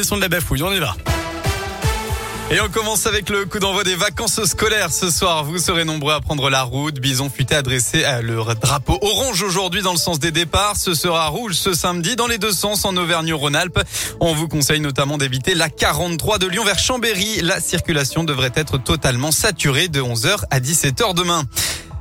De la on y va. Et on commence avec le coup d'envoi des vacances scolaires ce soir. Vous serez nombreux à prendre la route. Bison futé adressé à leur drapeau orange aujourd'hui dans le sens des départs. Ce sera rouge ce samedi dans les deux sens en Auvergne-Rhône-Alpes. On vous conseille notamment d'éviter la 43 de Lyon vers Chambéry. La circulation devrait être totalement saturée de 11h à 17h demain.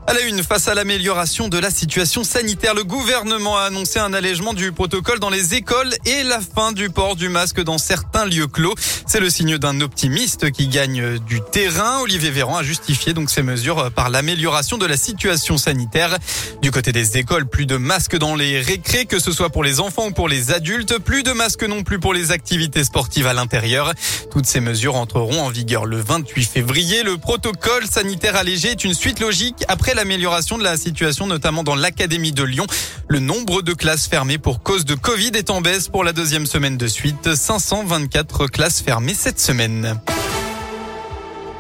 À la une, face à l'amélioration de la situation sanitaire, le gouvernement a annoncé un allègement du protocole dans les écoles et la fin du port du masque dans certains lieux clos. C'est le signe d'un optimiste qui gagne du terrain. Olivier Véran a justifié donc ces mesures par l'amélioration de la situation sanitaire. Du côté des écoles, plus de masques dans les récrés, que ce soit pour les enfants ou pour les adultes. Plus de masques non plus pour les activités sportives à l'intérieur. Toutes ces mesures entreront en vigueur le 28 février. Le protocole sanitaire allégé est une suite logique après l'amélioration de la situation, notamment dans l'Académie de Lyon. Le nombre de classes fermées pour cause de Covid est en baisse pour la deuxième semaine de suite. 524 classes fermées cette semaine.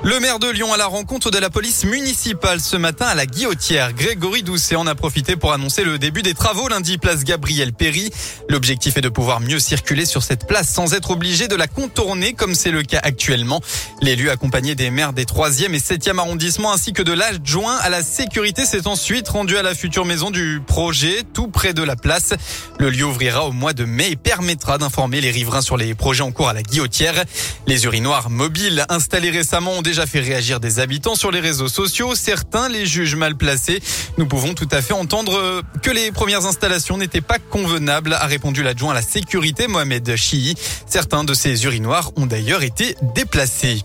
Le maire de Lyon à la rencontre de la police municipale ce matin à la Guillotière. Grégory Doucet en a profité pour annoncer le début des travaux lundi place Gabriel Péry. L'objectif est de pouvoir mieux circuler sur cette place sans être obligé de la contourner comme c'est le cas actuellement. L'élu accompagné des maires des 3e et 7e arrondissements ainsi que de l'adjoint à la sécurité s'est ensuite rendu à la future maison du projet tout près de la place. Le lieu ouvrira au mois de mai et permettra d'informer les riverains sur les projets en cours à la Guillotière. Les urinoirs mobiles installés récemment ont déjà fait réagir des habitants sur les réseaux sociaux. Certains les jugent mal placés. Nous pouvons tout à fait entendre que les premières installations n'étaient pas convenables, a répondu l'adjoint à la sécurité Mohamed Chii. Certains de ces urinoirs ont d'ailleurs été déplacés.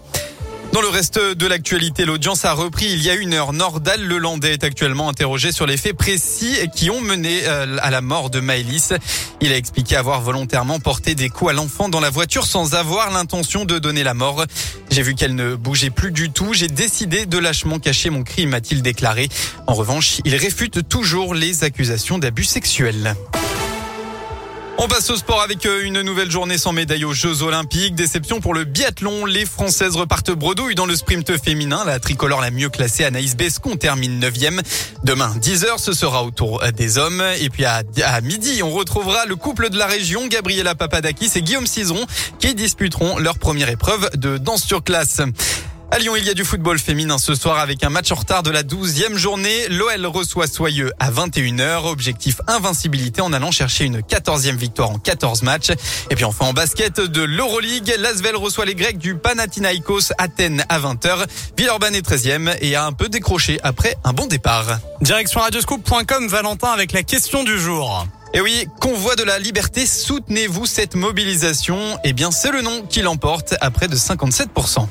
Dans le reste de l'actualité, l'audience a repris il y a une heure. Nordal Lelandais est actuellement interrogé sur les faits précis qui ont mené euh, à la mort de Maëlys. Il a expliqué avoir volontairement porté des coups à l'enfant dans la voiture sans avoir l'intention de donner la mort. J'ai vu qu'elle ne bougeait plus du tout. J'ai décidé de lâchement cacher mon crime, a-t-il déclaré. En revanche, il réfute toujours les accusations d'abus sexuels. On passe au sport avec euh, une nouvelle journée sans médaille aux Jeux Olympiques. Déception pour le biathlon. Les Françaises repartent bredouille dans le sprint féminin. La tricolore la mieux classée, Anaïs Bescon, termine 9e. Demain, 10h, ce sera au tour des hommes. Et puis à, à midi, on retrouvera le couple de la région, Gabriela Papadakis et Guillaume Cizeron, qui disputeront leur première épreuve de danse sur classe. À Lyon, il y a du football féminin ce soir avec un match en retard de la 12e journée. L'OL reçoit Soyeux à 21h. Objectif invincibilité en allant chercher une 14e victoire en 14 matchs. Et puis enfin en basket de l'Euroleague, Lasvel reçoit les Grecs du Panathinaikos Athènes à 20h. Villeurbanne est 13e et a un peu décroché après un bon départ. Direction radioscoop.com Valentin avec la question du jour. Et oui, convoi de la liberté, soutenez-vous cette mobilisation? Eh bien, c'est le nom qui l'emporte à près de 57%.